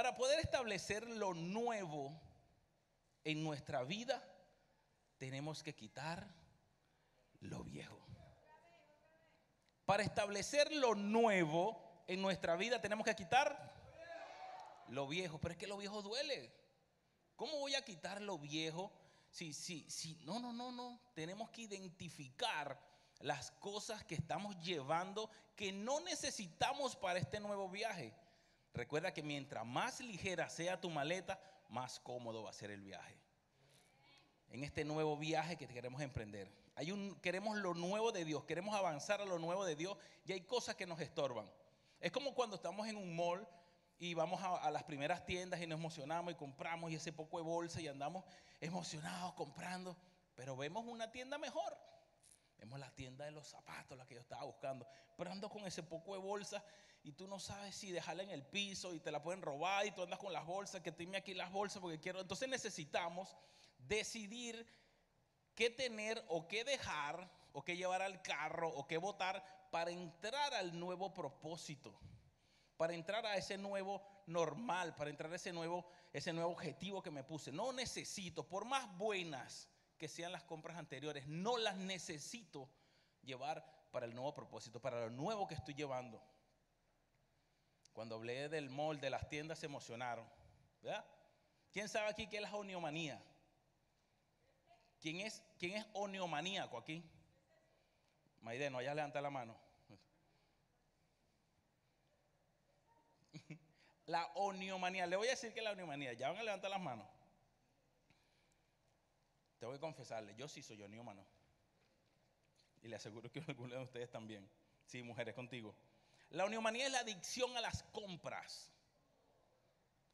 Para poder establecer lo nuevo en nuestra vida, tenemos que quitar lo viejo. Para establecer lo nuevo en nuestra vida, tenemos que quitar lo viejo. Pero es que lo viejo duele. ¿Cómo voy a quitar lo viejo? Sí, sí, sí. No, no, no, no. Tenemos que identificar las cosas que estamos llevando que no necesitamos para este nuevo viaje. Recuerda que mientras más ligera sea tu maleta, más cómodo va a ser el viaje. En este nuevo viaje que queremos emprender. Hay un, queremos lo nuevo de Dios, queremos avanzar a lo nuevo de Dios y hay cosas que nos estorban. Es como cuando estamos en un mall y vamos a, a, las primeras tiendas y nos emocionamos y compramos y ese poco de bolsa y andamos emocionados comprando, pero vemos una tienda mejor. Vemos la tienda de los zapatos, la que yo estaba buscando. Pero ando con ese poco de bolsa y tú no sabes si dejarla en el piso y te la pueden robar y tú andas con las bolsas, que tiene aquí las bolsas porque quiero. Entonces necesitamos decidir qué tener o qué dejar o qué llevar al carro o qué votar para entrar al nuevo propósito, para entrar a ese nuevo normal, para entrar a ese nuevo, ese nuevo objetivo que me puse. No necesito, por más buenas que sean las compras anteriores, no las necesito llevar para el nuevo propósito, para lo nuevo que estoy llevando. Cuando hablé del mall, de las tiendas, se emocionaron. ¿verdad? ¿Quién sabe aquí qué es la oniomanía? ¿Quién es, quién es oniomaníaco aquí? Maideno, allá levanta la mano. La oniomanía, le voy a decir que la oniomanía, ya van a levantar las manos. Te voy a confesarle, yo sí soy oniómano. Y le aseguro que algunos de ustedes también. Sí, mujeres, contigo. La oniomanía es la adicción a las compras.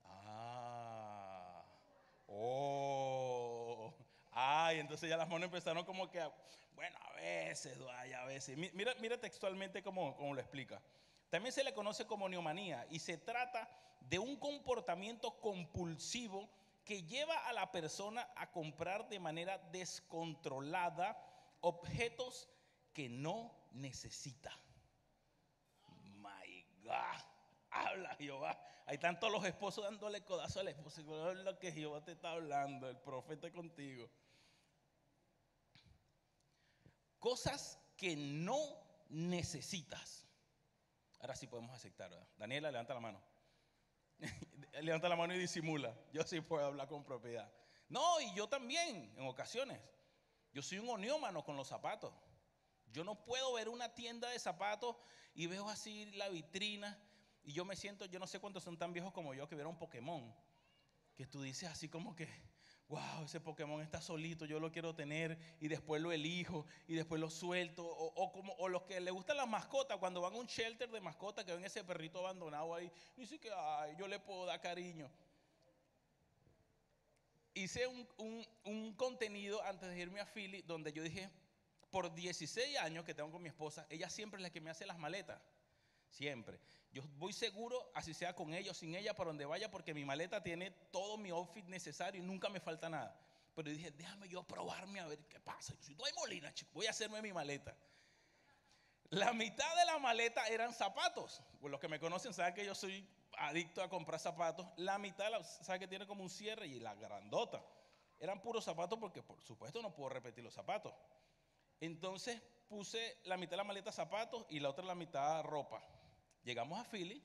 Ah. Oh. Ay, entonces ya las manos empezaron como que, bueno, a veces, ay, a veces. Mira, mira textualmente cómo, cómo lo explica. También se le conoce como neomanía y se trata de un comportamiento compulsivo que lleva a la persona a comprar de manera descontrolada objetos que no necesita. God, habla Jehová. Hay tantos los esposos dándole codazo al esposo. Es lo que Jehová te está hablando, el profeta contigo. Cosas que no necesitas. Ahora sí podemos aceptar. ¿verdad? Daniela, levanta la mano. levanta la mano y disimula. Yo sí puedo hablar con propiedad. No, y yo también, en ocasiones. Yo soy un oniómano con los zapatos. Yo no puedo ver una tienda de zapatos y veo así la vitrina y yo me siento, yo no sé cuántos son tan viejos como yo que vieron Pokémon. Que tú dices así como que, wow, ese Pokémon está solito, yo lo quiero tener y después lo elijo y después lo suelto. O, o como, o los que les gustan las mascotas, cuando van a un shelter de mascotas que ven ese perrito abandonado ahí, dice que, ay, yo le puedo dar cariño. Hice un, un, un contenido antes de irme a Philly donde yo dije, por 16 años que tengo con mi esposa, ella siempre es la que me hace las maletas. Siempre. Yo voy seguro, así sea con ella o sin ella, para donde vaya, porque mi maleta tiene todo mi outfit necesario y nunca me falta nada. Pero dije, déjame yo probarme a ver qué pasa. Si no hay molina, chico, voy a hacerme mi maleta. La mitad de la maleta eran zapatos. Los que me conocen saben que yo soy adicto a comprar zapatos. La mitad, sabe que tiene como un cierre y la grandota. Eran puros zapatos porque, por supuesto, no puedo repetir los zapatos. Entonces puse la mitad de la maleta zapatos y la otra la mitad ropa. Llegamos a Philly,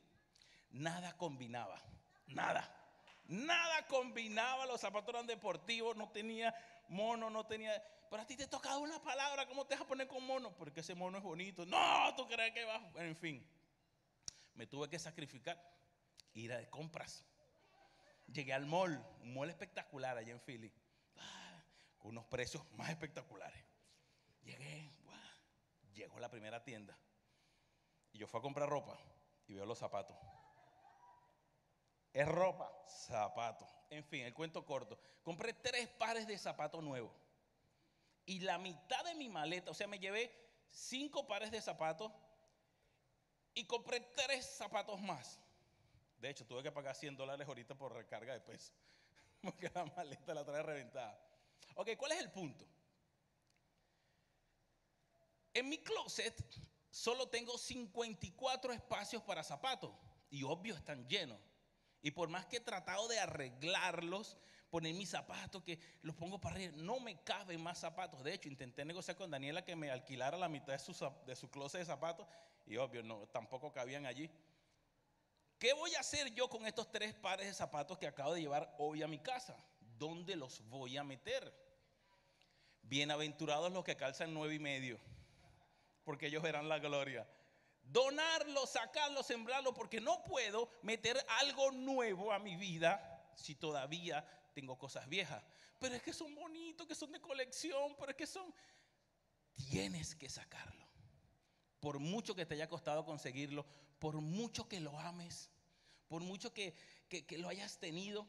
nada combinaba, nada, nada combinaba, los zapatos eran deportivos, no tenía mono, no tenía... Pero a ti te tocaba una palabra, ¿cómo te vas a poner con mono? Porque ese mono es bonito. No, tú crees que va... Bueno, en fin, me tuve que sacrificar, ir a de compras. Llegué al mall, un mall espectacular allá en Philly, con unos precios más espectaculares. Llegué, llegó la primera tienda y yo fui a comprar ropa y veo los zapatos. Es ropa, zapatos. En fin, el cuento corto. Compré tres pares de zapatos nuevos. Y la mitad de mi maleta, o sea, me llevé cinco pares de zapatos y compré tres zapatos más. De hecho, tuve que pagar 100 dólares ahorita por recarga de peso. Porque la maleta la trae reventada. Ok, ¿cuál es el punto? En mi closet solo tengo 54 espacios para zapatos y obvio están llenos. Y por más que he tratado de arreglarlos, poner mis zapatos, que los pongo para arriba, no me caben más zapatos. De hecho, intenté negociar con Daniela que me alquilara la mitad de su, de su closet de zapatos y obvio, no, tampoco cabían allí. ¿Qué voy a hacer yo con estos tres pares de zapatos que acabo de llevar hoy a mi casa? ¿Dónde los voy a meter? Bienaventurados los que calzan nueve y medio, porque ellos verán la gloria. Donarlo, sacarlo, sembrarlo, porque no puedo meter algo nuevo a mi vida si todavía tengo cosas viejas. Pero es que son bonitos, que son de colección, pero es que son... Tienes que sacarlo. Por mucho que te haya costado conseguirlo, por mucho que lo ames, por mucho que, que lo hayas tenido,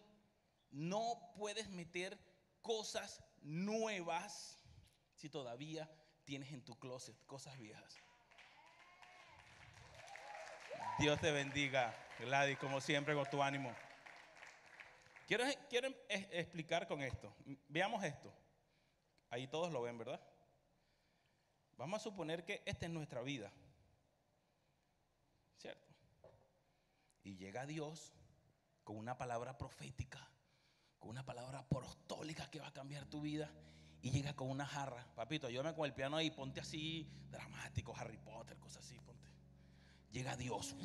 no puedes meter cosas nuevas si todavía tienes en tu closet cosas viejas. Dios te bendiga, Gladys, como siempre, con tu ánimo. Quiero, quiero explicar con esto. Veamos esto. Ahí todos lo ven, ¿verdad? Vamos a suponer que esta es nuestra vida. ¿Cierto? Y llega Dios con una palabra profética con una palabra apostólica que va a cambiar tu vida y llega con una jarra. Papito, ayúdame con el piano ahí, ponte así, dramático, Harry Potter, cosas así, ponte. Llega Dios.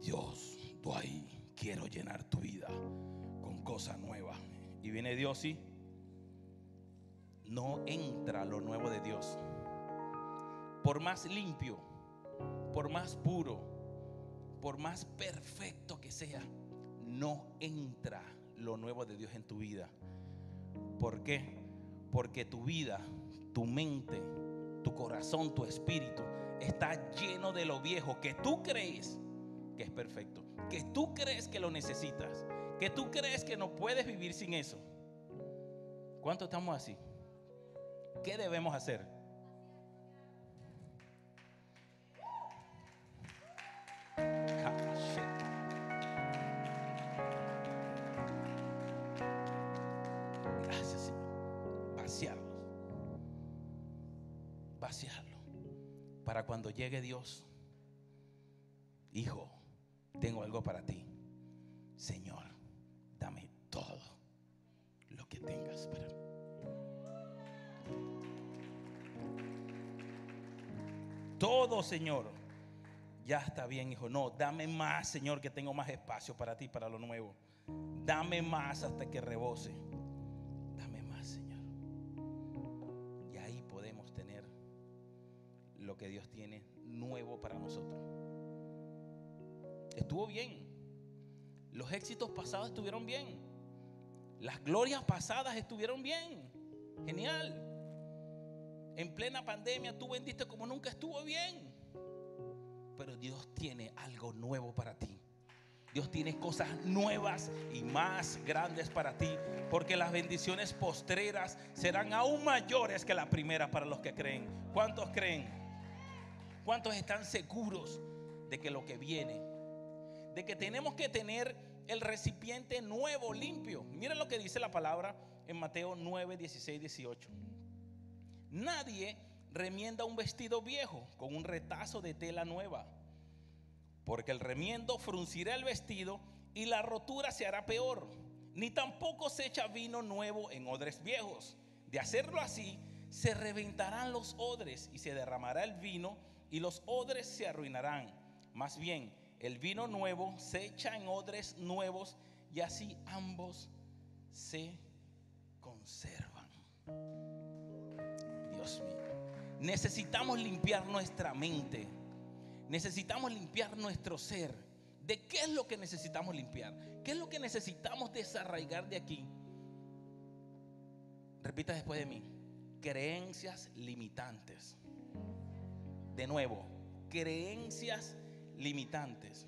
Dios, tú ahí, quiero llenar tu vida con cosas nuevas. Y viene Dios y no entra lo nuevo de Dios. Por más limpio, por más puro, por más perfecto que sea, no entra lo nuevo de Dios en tu vida. ¿Por qué? Porque tu vida, tu mente, tu corazón, tu espíritu está lleno de lo viejo que tú crees que es perfecto, que tú crees que lo necesitas, que tú crees que no puedes vivir sin eso. ¿Cuánto estamos así? ¿Qué debemos hacer? Cuando llegue Dios, hijo, tengo algo para ti. Señor, dame todo lo que tengas para mí. Todo, Señor. Ya está bien, hijo. No, dame más, Señor, que tengo más espacio para ti, para lo nuevo. Dame más hasta que rebose. Que Dios tiene nuevo para nosotros. Estuvo bien. Los éxitos pasados estuvieron bien. Las glorias pasadas estuvieron bien. Genial. En plena pandemia tú vendiste como nunca estuvo bien. Pero Dios tiene algo nuevo para ti. Dios tiene cosas nuevas y más grandes para ti, porque las bendiciones postreras serán aún mayores que las primeras para los que creen. ¿Cuántos creen? ¿Cuántos están seguros de que lo que viene, de que tenemos que tener el recipiente nuevo, limpio? Miren lo que dice la palabra en Mateo 9, 16, 18. Nadie remienda un vestido viejo con un retazo de tela nueva, porque el remiendo fruncirá el vestido y la rotura se hará peor. Ni tampoco se echa vino nuevo en odres viejos. De hacerlo así, se reventarán los odres y se derramará el vino y los odres se arruinarán. Más bien, el vino nuevo se echa en odres nuevos y así ambos se conservan. Dios mío. Necesitamos limpiar nuestra mente. Necesitamos limpiar nuestro ser. ¿De qué es lo que necesitamos limpiar? ¿Qué es lo que necesitamos desarraigar de aquí? Repita después de mí. Creencias limitantes de nuevo, creencias limitantes.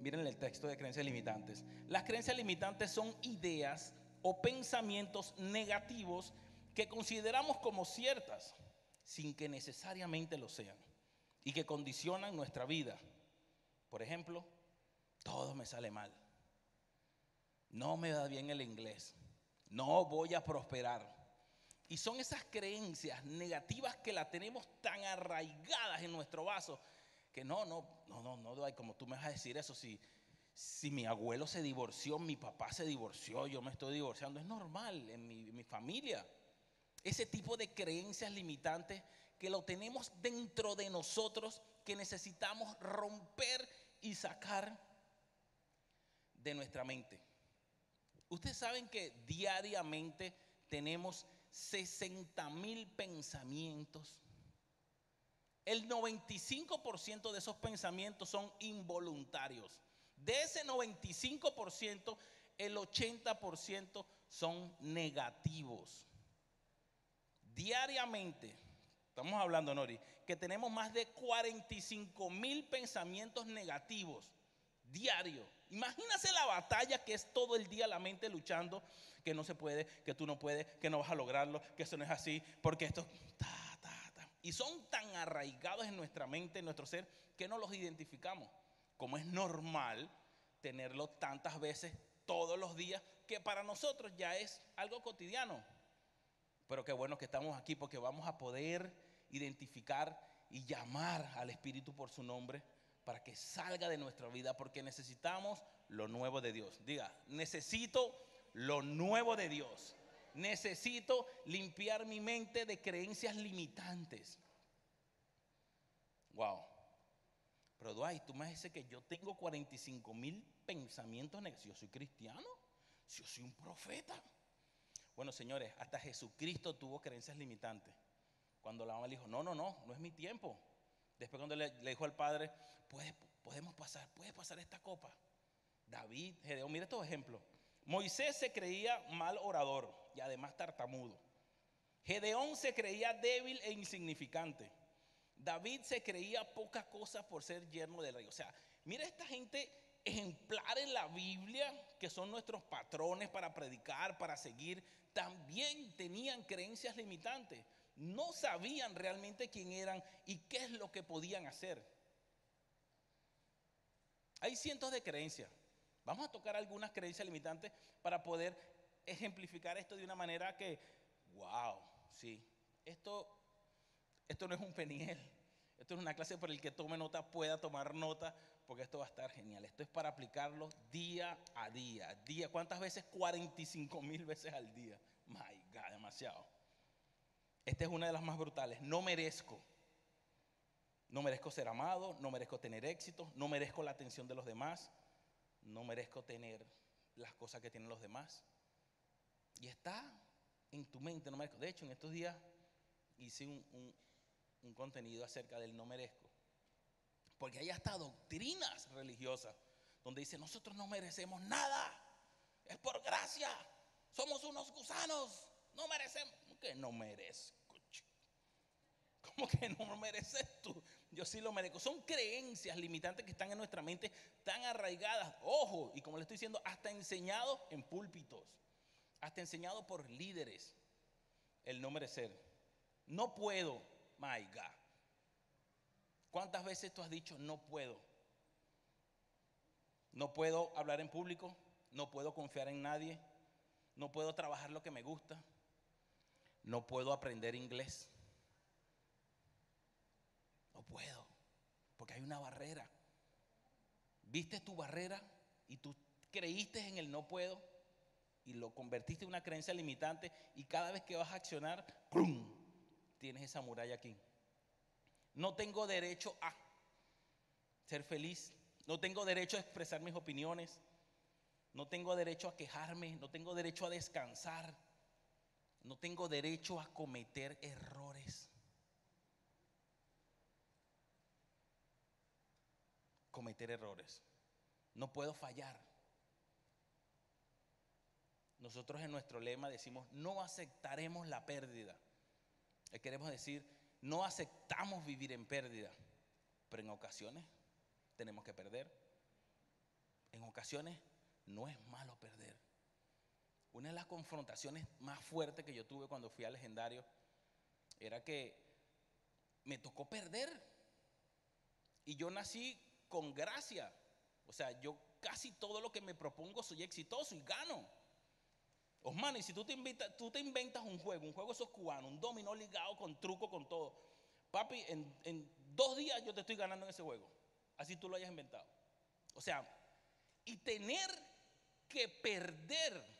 Miren el texto de creencias limitantes. Las creencias limitantes son ideas o pensamientos negativos que consideramos como ciertas sin que necesariamente lo sean y que condicionan nuestra vida. Por ejemplo, todo me sale mal. No me da bien el inglés. No voy a prosperar. Y son esas creencias negativas que las tenemos tan arraigadas en nuestro vaso que no, no, no, no, no, como tú me vas a decir eso si, si mi abuelo se divorció, mi papá se divorció, yo me estoy divorciando, es normal en mi, en mi familia. Ese tipo de creencias limitantes que lo tenemos dentro de nosotros, que necesitamos romper y sacar de nuestra mente. Ustedes saben que diariamente tenemos 60 mil pensamientos. El 95% de esos pensamientos son involuntarios. De ese 95%, el 80% son negativos. Diariamente, estamos hablando, Nori, que tenemos más de 45 mil pensamientos negativos diarios. Imagínase la batalla que es todo el día la mente luchando, que no se puede, que tú no puedes, que no vas a lograrlo, que eso no es así, porque esto... Y son tan arraigados en nuestra mente, en nuestro ser, que no los identificamos. Como es normal tenerlo tantas veces todos los días, que para nosotros ya es algo cotidiano. Pero qué bueno que estamos aquí porque vamos a poder identificar y llamar al Espíritu por su nombre para que salga de nuestra vida, porque necesitamos lo nuevo de Dios. Diga, necesito lo nuevo de Dios. Necesito limpiar mi mente de creencias limitantes. Wow. Pero Dwight, tú me dices que yo tengo 45 mil pensamientos negativos. Yo soy cristiano, yo soy un profeta. Bueno, señores, hasta Jesucristo tuvo creencias limitantes. Cuando la mamá le dijo, no, no, no, no es mi tiempo. Después cuando le, dijo al padre, podemos pasar, puede pasar esta copa. David, Gedeón, mira estos ejemplos. Moisés se creía mal orador y además tartamudo. Gedeón se creía débil e insignificante. David se creía poca cosa por ser yerno del rey. O sea, mira esta gente ejemplar en la Biblia, que son nuestros patrones para predicar, para seguir, también tenían creencias limitantes. No sabían realmente quién eran y qué es lo que podían hacer. Hay cientos de creencias. Vamos a tocar algunas creencias limitantes para poder ejemplificar esto de una manera que, wow, sí, esto, esto no es un peniel. Esto es una clase para el que tome nota pueda tomar nota, porque esto va a estar genial. Esto es para aplicarlo día a día. día ¿Cuántas veces? 45 mil veces al día. My God, demasiado. Esta es una de las más brutales. No merezco. No merezco ser amado, no merezco tener éxito, no merezco la atención de los demás, no merezco tener las cosas que tienen los demás. Y está en tu mente, no merezco. De hecho, en estos días hice un, un contenido acerca del no merezco. Porque hay hasta doctrinas religiosas donde dice, nosotros no merecemos nada, es por gracia, somos unos gusanos, no merecemos. ¿Cómo que no merezco? ¿Cómo que no mereces tú? Yo sí lo merezco. Son creencias limitantes que están en nuestra mente tan arraigadas. Ojo, y como le estoy diciendo, hasta enseñado en púlpitos, hasta enseñado por líderes, el no merecer. No puedo, my God. ¿Cuántas veces tú has dicho no puedo? No puedo hablar en público, no puedo confiar en nadie, no puedo trabajar lo que me gusta, no puedo aprender inglés. No puedo, porque hay una barrera. ¿Viste tu barrera y tú creíste en el no puedo y lo convertiste en una creencia limitante y cada vez que vas a accionar, ¡pum! tienes esa muralla aquí. No tengo derecho a ser feliz. No tengo derecho a expresar mis opiniones. No tengo derecho a quejarme. No tengo derecho a descansar. No tengo derecho a cometer errores. Cometer errores. No puedo fallar. Nosotros en nuestro lema decimos, no aceptaremos la pérdida. Queremos decir, no aceptamos vivir en pérdida, pero en ocasiones tenemos que perder. En ocasiones no es malo perder. Una de las confrontaciones más fuertes que yo tuve cuando fui al legendario era que me tocó perder. Y yo nací con gracia. O sea, yo casi todo lo que me propongo soy exitoso y gano. Osman, y si tú te, invitas, tú te inventas un juego, un juego esos cubanos, un dominó ligado con truco, con todo. Papi, en, dos días yo te estoy ganando en ese juego. Así tú lo hayas inventado. O sea, y tener que perder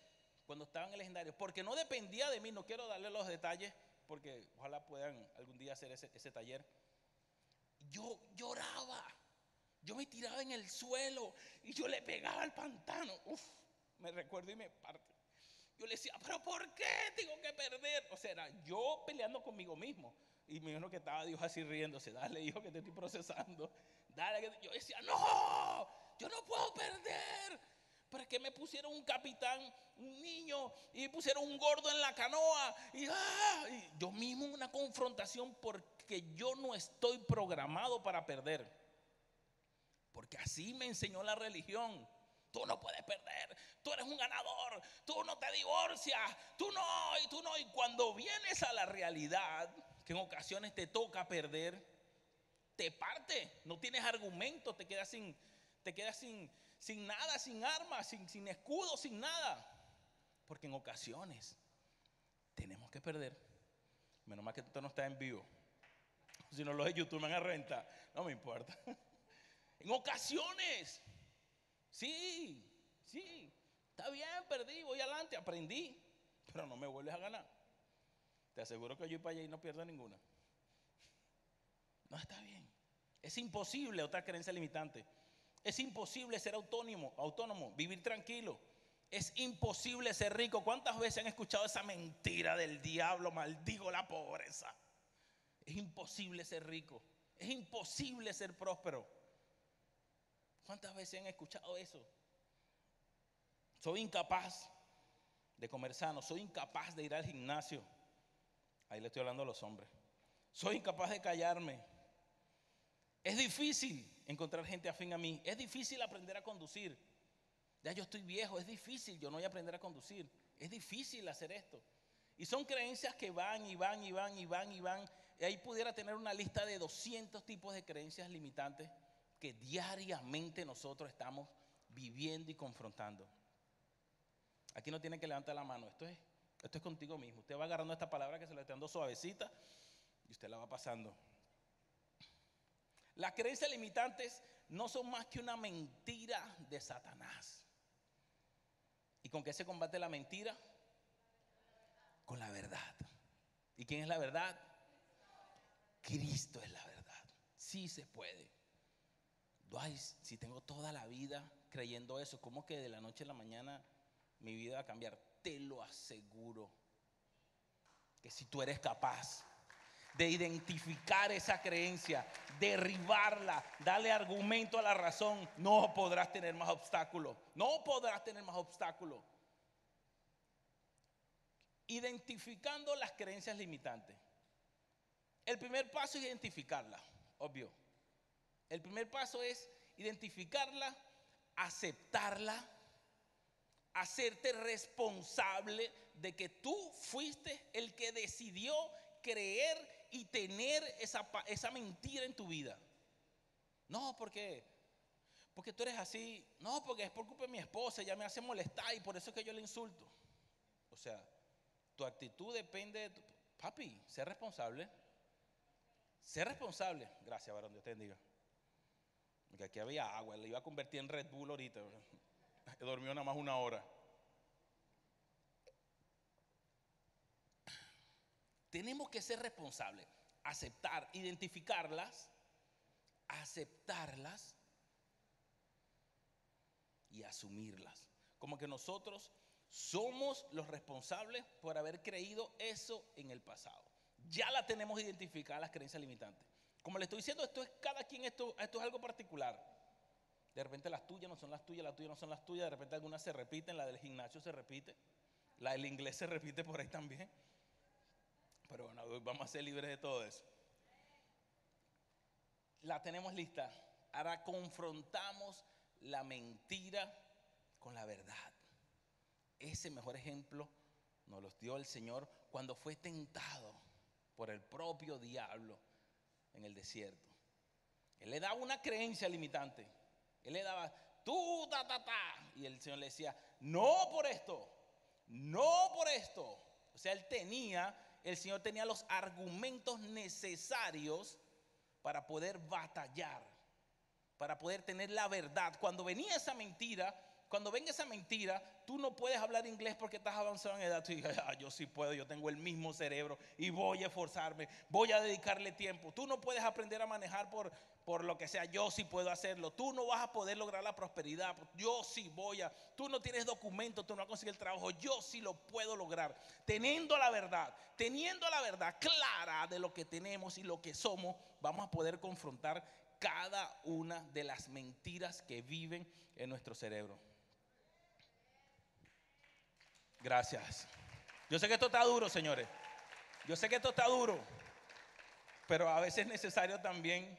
cuando estaba en el legendario, porque no dependía de mí, no quiero darle los detalles, porque ojalá puedan algún día hacer ese, ese taller. Yo lloraba, yo me tiraba en el suelo y yo le pegaba al pantano. Uf, me recuerdo y me parte. Yo le decía, pero ¿por qué tengo que perder? O sea, era yo peleando conmigo mismo. Y me dijo que estaba Dios así riéndose. Dale, hijo, que te estoy procesando. Dale, que yo decía, no, yo no puedo perder. Es que me pusieron un capitán, un niño, y pusieron un gordo en la canoa. Y, ah, yo mismo una confrontación porque yo no estoy programado para perder. Porque así me enseñó la religión. Tú no puedes perder, tú eres un ganador, tú no te divorcias, tú no, y tú no. Y cuando vienes a la realidad, que en ocasiones te toca perder, te parte, no tienes argumento, te quedas sin, te quedas sin, sin nada, sin armas, sin, sin escudo, sin nada. Porque en ocasiones tenemos que perder. Menos mal que tú no estás en vivo. Si no, los de YouTube me van a renta. No me importa. En ocasiones Sí, sí, está bien, perdí, voy adelante, aprendí, pero no me vuelves a ganar. Te aseguro que yo y para allá y no pierdo ninguna. No está bien. Es imposible otra creencia limitante. Es imposible ser autónomo, autónomo, vivir tranquilo. Es imposible ser rico. ¿Cuántas veces han escuchado esa mentira del diablo? Maldigo la pobreza. Es imposible ser rico. Es imposible ser próspero. ¿Cuántas veces han escuchado eso? Soy incapaz de comer sano, soy incapaz de ir al gimnasio. Ahí le estoy hablando a los hombres. Soy incapaz de callarme. Es difícil encontrar gente afín a mí. Es difícil aprender a conducir. Ya yo estoy viejo, es difícil, yo no voy a aprender a conducir. Es difícil hacer esto. Y son creencias que van y van y van y van y van. Y ahí pudiera tener una lista de 200 tipos de creencias limitantes que diariamente nosotros estamos viviendo y confrontando. Aquí no tiene que levantar la mano, esto es, esto es contigo mismo. Usted va agarrando esta palabra que se le está dando suavecita y usted la va pasando. Las creencias limitantes no son más que una mentira de Satanás. ¿Y con qué se combate la mentira? Con la verdad. ¿Y quién es la verdad? Cristo es la verdad. Sí se puede si tengo toda la vida creyendo eso, ¿cómo que de la noche a la mañana mi vida va a cambiar? Te lo aseguro. Que si tú eres capaz de identificar esa creencia, derribarla, darle argumento a la razón, no podrás tener más obstáculos. No podrás tener más obstáculos. Identificando las creencias limitantes. El primer paso es identificarla, obvio. El primer paso es identificarla, aceptarla, hacerte responsable de que tú fuiste el que decidió creer y tener esa, esa mentira en tu vida. No, porque porque tú eres así. No, porque es por culpa de mi esposa, ella me hace molestar y por eso es que yo le insulto. O sea, tu actitud depende de tu... Papi, sé responsable. Sé responsable. Gracias, varón, Dios te bendiga. Que aquí había agua, le iba a convertir en Red Bull ahorita. Dormió nada más una hora. Tenemos que ser responsables, aceptar, identificarlas, aceptarlas y asumirlas. Como que nosotros somos los responsables por haber creído eso en el pasado. Ya la tenemos identificada las creencias limitantes. Como le estoy diciendo, esto es cada quien, esto, esto es algo particular. De repente las tuyas no son las tuyas, las tuyas no son las tuyas, de repente algunas se repiten, la del gimnasio se repite, la del inglés se repite por ahí también. Pero bueno, vamos a ser libres de todo eso. La tenemos lista. Ahora confrontamos la mentira con la verdad. Ese mejor ejemplo nos lo dio el Señor cuando fue tentado por el propio diablo en el desierto. Él le daba una creencia limitante. Él le daba, tú, ta, ta, ta. Y el Señor le decía, no por esto, no por esto. O sea, él tenía, el Señor tenía los argumentos necesarios para poder batallar para poder tener la verdad. Cuando venía esa mentira, cuando venga esa mentira, tú no puedes hablar inglés porque estás avanzado en edad. Tú dices, ah, yo sí puedo, yo tengo el mismo cerebro y voy a esforzarme, voy a dedicarle tiempo. Tú no puedes aprender a manejar por, por lo que sea, yo sí puedo hacerlo. Tú no vas a poder lograr la prosperidad, yo sí voy a. Tú no tienes documento, tú no vas a conseguir el trabajo, yo sí lo puedo lograr. Teniendo la verdad, teniendo la verdad clara de lo que tenemos y lo que somos, vamos a poder confrontar cada una de las mentiras que viven en nuestro cerebro. Gracias. Yo sé que esto está duro, señores. Yo sé que esto está duro. Pero a veces es necesario también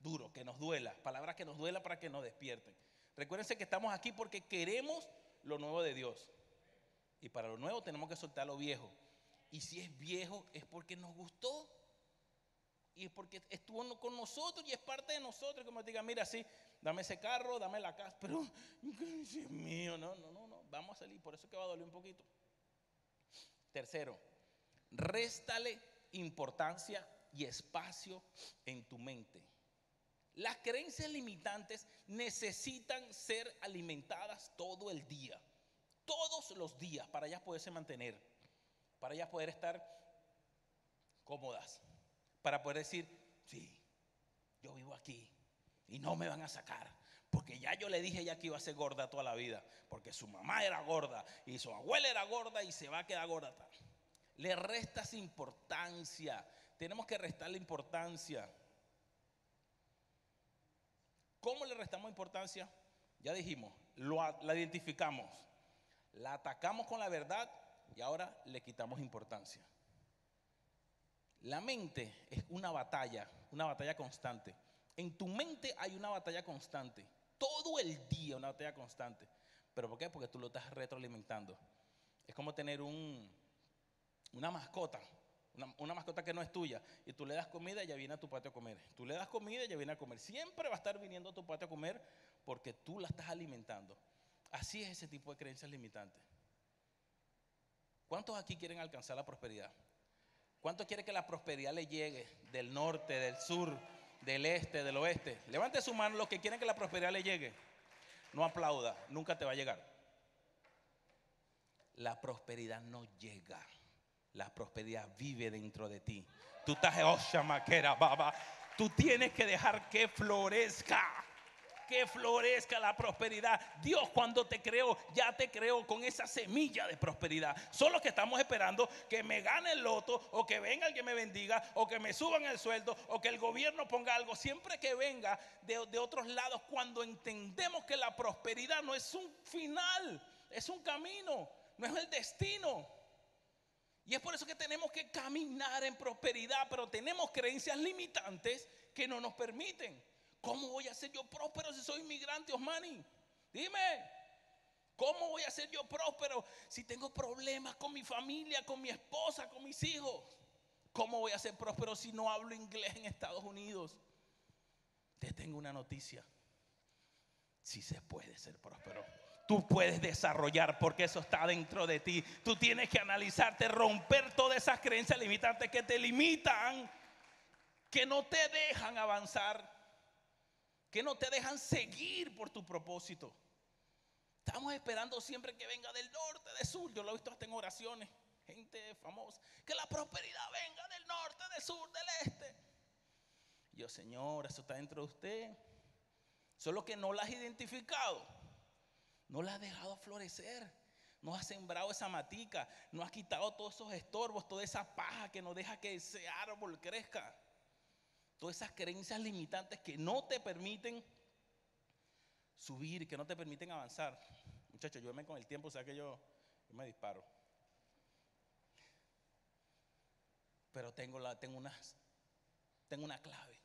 duro, que nos duela. Palabras que nos duela para que nos despierten. Recuérdense que estamos aquí porque queremos lo nuevo de Dios. Y para lo nuevo tenemos que soltar lo viejo. Y si es viejo es porque nos gustó. Y es porque estuvo con nosotros y es parte de nosotros. Como diga, mira, sí, dame ese carro, dame la casa. Pero, es mío, no, no, no vamos a salir, por eso que va a doler un poquito. Tercero, réstale importancia y espacio en tu mente. Las creencias limitantes necesitan ser alimentadas todo el día, todos los días, para ellas poderse mantener, para ellas poder estar cómodas, para poder decir, sí, yo vivo aquí y no me van a sacar. Porque ya yo le dije ya que iba a ser gorda toda la vida. Porque su mamá era gorda y su abuela era gorda y se va a quedar gorda. Le restas importancia. Tenemos que restarle importancia. ¿Cómo le restamos importancia? Ya dijimos, la identificamos, la atacamos con la verdad y ahora le quitamos importancia. La mente es una batalla, una batalla constante. En tu mente hay una batalla constante todo el día una batalla constante. ¿Pero por qué? Porque tú lo estás retroalimentando. Es como tener un, una mascota, una, mascota que no es tuya, y tú le das comida y ya viene a tu patio a comer. Tú le das comida y ya viene a comer. Siempre va a estar viniendo a tu patio a comer porque tú la estás alimentando. Así es ese tipo de creencias limitantes. ¿Cuántos aquí quieren alcanzar la prosperidad? ¿Cuántos quieren que la prosperidad le llegue del norte, del sur, del este, del oeste. Levante su mano los que quieren que la prosperidad le llegue. No aplauda, nunca te va a llegar. La prosperidad no llega. La prosperidad vive dentro de ti. Tú estás, oh, maquera, baba. Tú tienes que dejar que florezca que florezca la prosperidad. Dios cuando te creó, ya te creó con esa semilla de prosperidad. Solo que estamos esperando que me gane el loto o que venga alguien me bendiga o que me suban el sueldo o que el gobierno ponga algo. Siempre que venga de otros lados, cuando entendemos que la prosperidad no es un final, es un camino, no es el destino. Y es por eso que tenemos que caminar en prosperidad, pero tenemos creencias limitantes que no nos permiten. ¿Cómo voy a ser yo próspero si soy inmigrante, Osmani? Dime. ¿Cómo voy a ser yo próspero si tengo problemas con mi familia, con mi esposa, con mis hijos? ¿Cómo voy a ser próspero si no hablo inglés en Estados Unidos? Te tengo una noticia. Si se puede ser próspero. Tú puedes desarrollar porque eso está dentro de ti. Tú tienes que analizarte, romper todas esas creencias limitantes que te limitan, que no te dejan avanzar que no te dejan seguir por tu propósito. Estamos esperando siempre que venga del norte, del sur. Yo lo he visto hasta en oraciones, gente famosa. Que la prosperidad venga del norte, del sur, del este. Yo, Señor, eso está dentro de usted. Solo que no la has identificado. No la has dejado florecer. No has sembrado esa matica. No has quitado todos esos estorbos, toda esa paja que no deja que ese árbol crezca todas esas creencias limitantes que no te permiten subir, que no te permiten avanzar. Muchachos, yo con el tiempo, o sea que yo, me disparo. Pero tengo, la, tengo, unas, tengo una clave.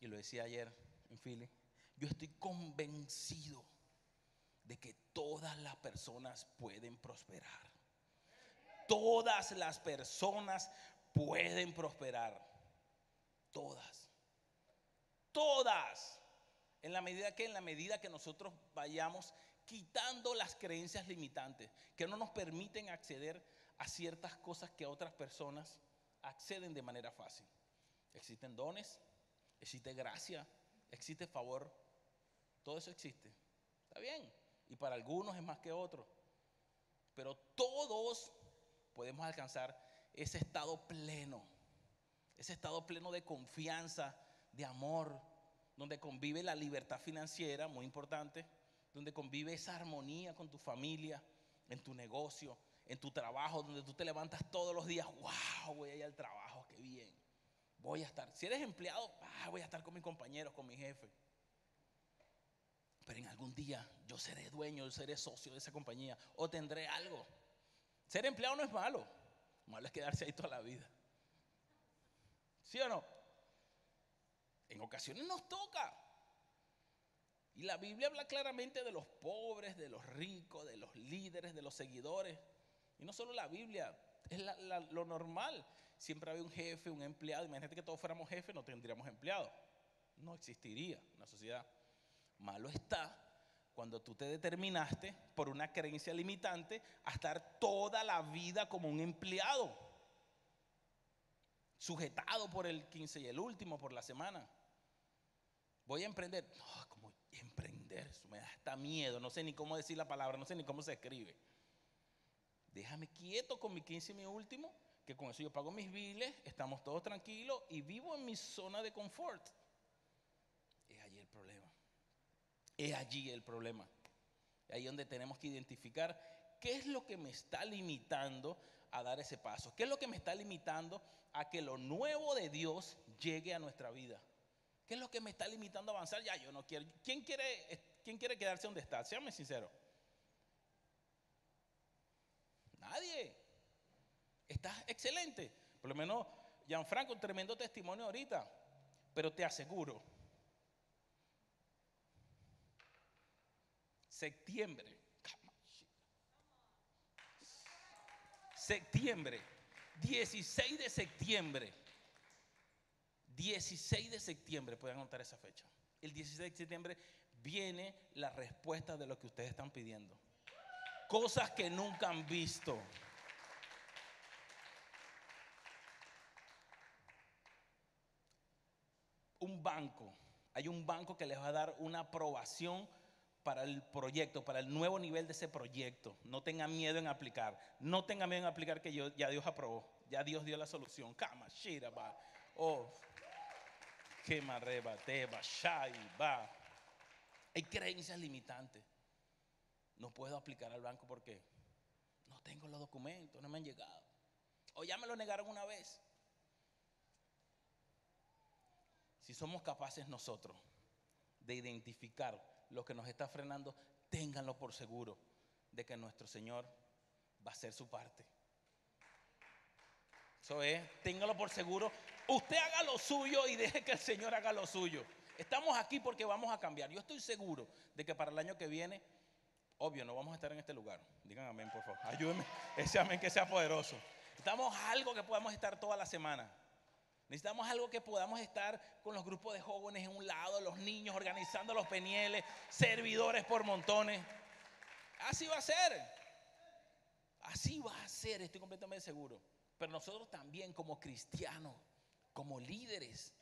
Y lo decía ayer en Philly. Yo estoy convencido de que todas las personas pueden prosperar. Todas las personas pueden prosperar. Todas. Todas. En la medida que en la medida que nosotros vayamos quitando las creencias limitantes que no nos permiten acceder a ciertas cosas que otras personas acceden de manera fácil. Existen dones, existe gracia, existe favor, todo eso existe. Está bien. Y para algunos es más que otros. Pero todos podemos alcanzar ese estado pleno. Ese estado pleno de confianza, de amor, donde convive la libertad financiera, muy importante, donde convive esa armonía con tu familia, en tu negocio, en tu trabajo, donde tú te levantas todos los días, wow, voy a ir al trabajo, qué bien. Voy a estar, si eres empleado, ah, voy a estar con mis compañeros, con mi jefe. Pero en algún día yo seré dueño, yo seré socio de esa compañía o tendré algo. Ser empleado no es malo, malo es quedarse ahí toda la vida. ¿Sí o no? En ocasiones nos toca. Y la Biblia habla claramente de los pobres, de los ricos, de los líderes, de los seguidores. Y no solo la Biblia, es lo normal. Siempre había un jefe, un empleado. Imagínate que todos fuéramos jefes, no tendríamos empleados. No existiría una sociedad. Malo está cuando tú te determinaste por una creencia limitante a estar toda la vida como un empleado, sujetado por el 15 y el último, por la semana. Voy a emprender. No, como emprender, me da hasta miedo. No sé ni cómo decir la palabra, no sé ni cómo se escribe. Déjame quieto con mi 15 y mi último, que con eso yo pago mis biles, estamos todos tranquilos y vivo en mi zona de confort. Es allí el problema. Es allí el problema. Es ahí donde tenemos que identificar qué es lo que me está limitando a dar ese paso. ¿Qué es lo que me está limitando a que lo nuevo de Dios llegue a nuestra vida? ¿Qué es lo que me está limitando a avanzar? Ya, yo no quiero. ¿Quién quiere, quién quiere quedarse donde está? Séame sincero. Nadie. Estás excelente. Por lo menos Gianfranco, tremendo testimonio ahorita. Pero te aseguro, septiembre, septiembre, 16 de septiembre 16 de septiembre, pueden anotar esa fecha. El 16 de septiembre viene la respuesta de lo que ustedes están pidiendo. Cosas que nunca han visto. Un banco, hay un banco que les va a dar una aprobación para el proyecto, para el nuevo nivel de ese proyecto. No tengan miedo en aplicar. No tengan miedo en aplicar que ya Dios aprobó. Ya Dios dio la solución. Kama, shira, Oh, que va. Hay creencias limitantes. No puedo aplicar al banco porque no tengo los documentos, no me han llegado. O ya me lo negaron una vez. Si somos capaces nosotros de identificar lo que nos está frenando, ténganlo por seguro de que nuestro Señor va a hacer su parte. Eso es, téngalo por seguro. Usted haga lo suyo y deje que el Señor haga lo suyo. Estamos aquí porque vamos a cambiar. Yo estoy seguro de que para el año que viene, obvio, no vamos a estar en este lugar. Digan amén, por favor. Ayúdenme. Ese amén que sea poderoso. Necesitamos algo que podamos estar toda la semana. Necesitamos algo que podamos estar con los grupos de jóvenes en un lado, los niños organizando los penieles, servidores por montones. Así va a ser. Así va a ser, estoy completamente seguro. Pero nosotros también como cristianos, como líderes,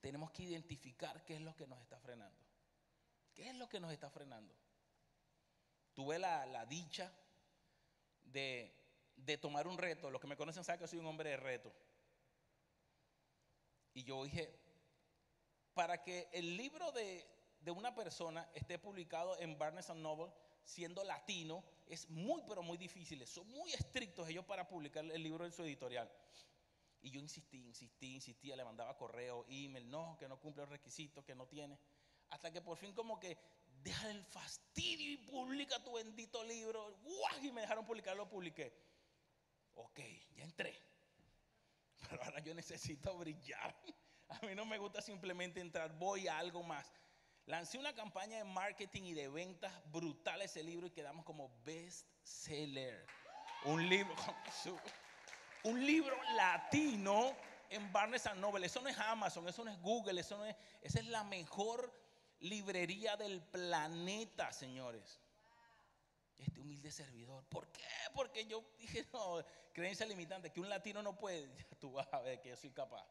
tenemos que identificar qué es lo que nos está frenando. ¿Qué es lo que nos está frenando? Tuve la, dicha de, tomar un reto. Los que me conocen saben que soy un hombre de reto. Y yo dije, para que el libro de, de una persona esté publicado en Barnes Noble, siendo latino, es muy, pero muy difícil. Son muy estrictos ellos para publicar el libro en su editorial. Y yo insistí, insistí, insistía, le mandaba correo, email, no, que no cumple los requisitos, que no tiene. Hasta que por fin como que deja el fastidio y publica tu bendito libro. ¡Guau! Y me dejaron publicar, lo publiqué. Ok, ya entré. Pero ahora yo necesito brillar. A mí no me gusta simplemente entrar, voy a algo más. Lancé una campaña de marketing y de ventas brutal ese libro y quedamos como best seller. Un libro, un libro latino en Barnes Noble. Eso no es Amazon, eso no es Google, eso no es, esa es la mejor librería del planeta, señores. Este humilde servidor. ¿Por qué? Porque yo dije, no, creencia limitante, que un latino no puede. Tú vas a ver que yo soy capaz.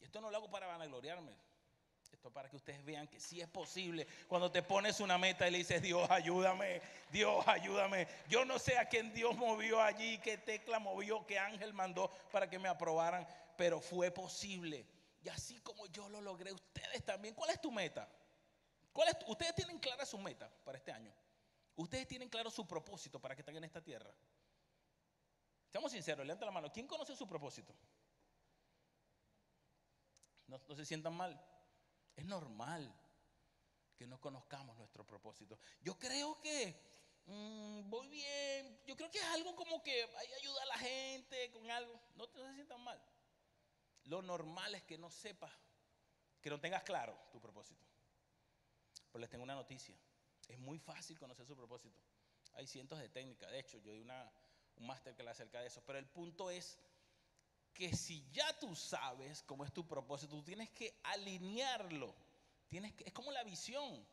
Y esto no lo hago para vanagloriarme. Esto para que ustedes vean que sí es posible. Cuando te pones una meta y le dices, Dios, ayúdame, Dios, ayúdame. Yo no sé a quién Dios movió allí, qué tecla movió, qué ángel mandó para que me aprobaran, pero fue posible. Y así como yo lo logré, ustedes también. ¿Cuál es tu meta? ¿Cuál es ustedes tienen clara su meta para este año. Ustedes tienen claro su propósito para que estén en esta tierra. Seamos sinceros, levanta la mano. ¿Quién conoce su propósito? No, se sientan mal. Es normal que no conozcamos nuestro propósito. Yo creo que mm, voy bien. Yo creo que es algo como que ayuda a la gente con algo. No, no se sientan mal. Lo normal es que no sepas, que no tengas claro tu propósito. Pero les tengo una noticia. Es muy fácil conocer su propósito. Hay cientos de técnicas. De hecho, yo di una, un masterclass acerca de eso. Pero el punto es que si ya tú sabes cómo es tu propósito, tú tienes que alinearlo. Tienes que, es como la visión.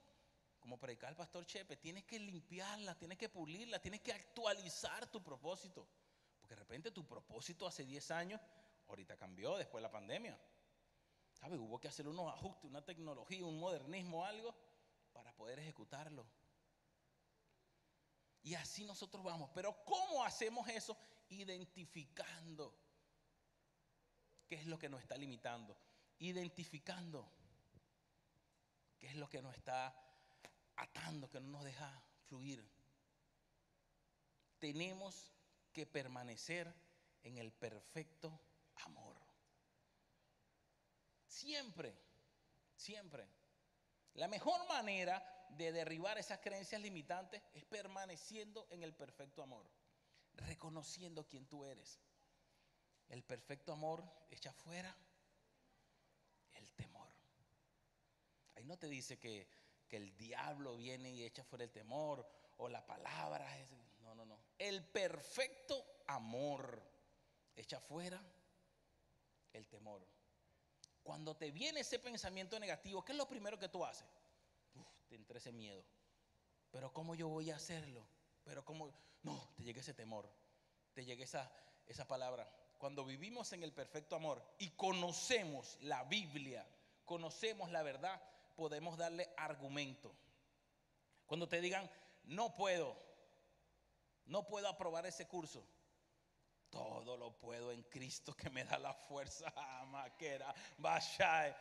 Como predicaba el pastor Chepe, tienes que limpiarla, tienes que pulirla, tienes que actualizar tu propósito. Porque de repente tu propósito hace 10 años, ahorita cambió después de la pandemia. ¿Sabes? Hubo que hacer unos ajustes, una tecnología, un modernismo, algo poder ejecutarlo. Y así nosotros vamos. Pero ¿cómo hacemos eso? Identificando qué es lo que nos está limitando. Identificando qué es lo que nos está atando, que no nos deja fluir. Tenemos que permanecer en el perfecto amor. Siempre, siempre. La mejor manera de derribar esas creencias limitantes es permaneciendo en el perfecto amor, reconociendo quién tú eres. El perfecto amor echa fuera el temor. Ahí no te dice que, que el diablo viene y echa fuera el temor o la palabra. No, no, no. El perfecto amor echa fuera el temor. Cuando te viene ese pensamiento negativo, ¿qué es lo primero que tú haces? te entra ese miedo. Pero ¿cómo yo voy a hacerlo? Pero ¿cómo? No, te llega ese temor, te llega esa, esa palabra. Cuando vivimos en el perfecto amor y conocemos la Biblia, conocemos la verdad, podemos darle argumento. Cuando te digan, no puedo, no puedo aprobar ese curso, todo lo puedo en Cristo que me da la fuerza. Maquera, vaya.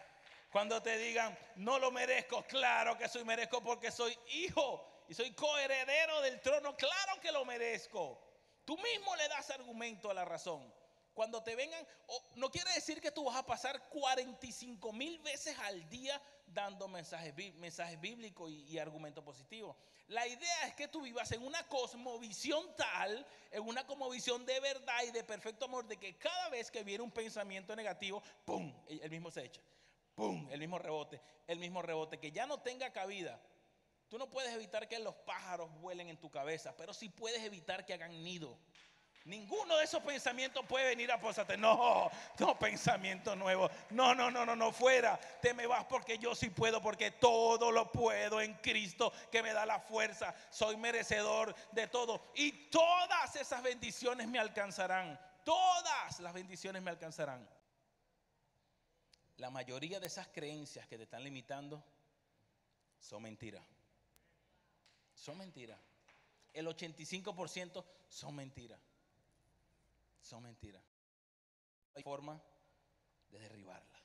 Cuando te digan, no lo merezco, claro que soy merezco porque soy hijo y soy coheredero del trono, claro que lo merezco. Tú mismo le das argumento a la razón. Cuando te vengan, no quiere decir que tú vas a pasar 45 mil veces al día dando mensajes, mensajes bíblicos y, y argumentos positivos. La idea es que tú vivas en una cosmovisión tal, en una cosmovisión de verdad y de perfecto amor, de que cada vez que viene un pensamiento negativo, ¡pum! El mismo se echa. ¡Pum! El mismo rebote, el mismo rebote, que ya no tenga cabida. Tú no puedes evitar que los pájaros vuelen en tu cabeza, pero sí puedes evitar que hagan nido. Ninguno de esos pensamientos puede venir a posarte. No, no pensamiento nuevo. No, no, no, no, no, fuera. Te me vas porque yo sí puedo, porque todo lo puedo en Cristo que me da la fuerza. Soy merecedor de todo. Y todas esas bendiciones me alcanzarán. Todas las bendiciones me alcanzarán. La mayoría de esas creencias que te están limitando son mentiras. Son mentiras. El 85% son mentiras son mentiras. Hay forma de derribarla,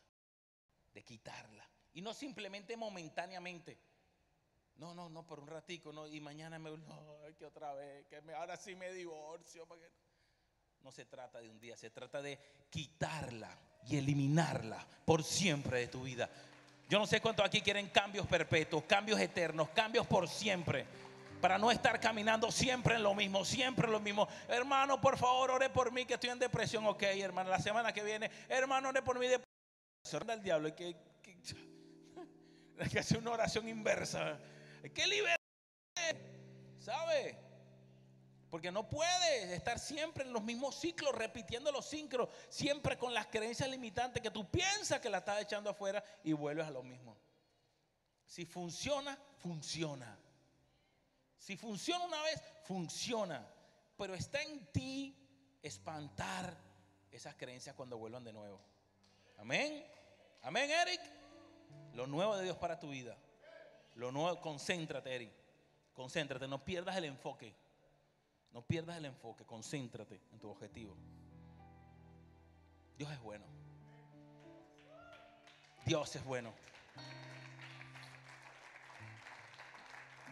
de quitarla. Y no simplemente momentáneamente. No, no, no, por un ratico, no, y mañana me, no, que otra vez, que me, ahora sí me divorcio. No se trata de un día, se trata de quitarla y eliminarla por siempre de tu vida. Yo no sé cuántos aquí quieren cambios perpetuos, cambios eternos, cambios por siempre para no estar caminando siempre en lo mismo, siempre en lo mismo. Hermano, por favor, ore por mí que estoy en depresión. Ok, hermano, la semana que viene, hermano, ore por mí. Depresión del diablo. Hay que, hay que hacer una oración inversa. Hay que liberar. ¿Sabe? Porque no puedes estar siempre en los mismos ciclos, repitiendo los ciclos, siempre con las creencias limitantes que tú piensas que la estás echando afuera y vuelves a lo mismo. Si funciona, funciona. Si funciona una vez, funciona. Pero está en ti espantar esas creencias cuando vuelvan de nuevo. Amén. Amén, Eric. Lo nuevo de Dios para tu vida. Lo nuevo, concéntrate, Eri. Concéntrate, no pierdas el enfoque. No pierdas el enfoque, concéntrate en tu objetivo. Dios es bueno. Dios es bueno.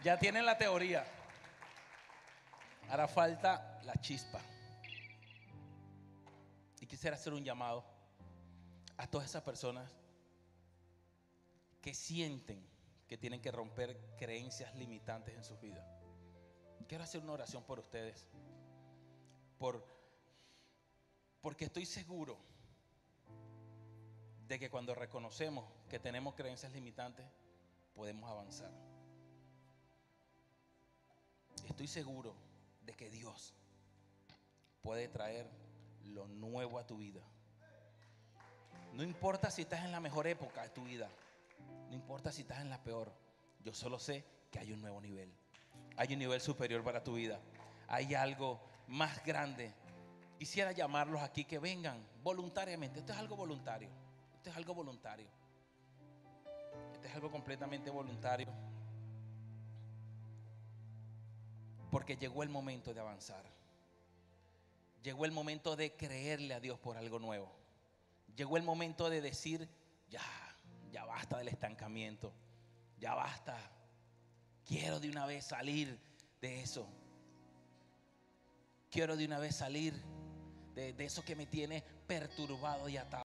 Ya tienen la teoría. Ahora falta la chispa. Y quisiera hacer un llamado a todas esas personas que sienten que tienen que romper creencias limitantes en sus vidas. Quiero hacer una oración por ustedes. Por, porque estoy seguro de que cuando reconocemos que tenemos creencias limitantes, podemos avanzar. Estoy seguro de que Dios puede traer lo nuevo a tu vida. No importa si estás en la mejor época de tu vida, no importa si estás en la peor, yo solo sé que hay un nuevo nivel. Hay un nivel superior para tu vida. Hay algo más grande. Quisiera llamarlos aquí que vengan voluntariamente. Esto es algo voluntario. Esto es algo voluntario. Esto es algo completamente voluntario. Porque llegó el momento de avanzar. Llegó el momento de creerle a Dios por algo nuevo. Llegó el momento de decir, ya, ya basta del estancamiento. Ya basta. Quiero de una vez salir de eso. Quiero de una vez salir de, de eso que me tiene perturbado y atado.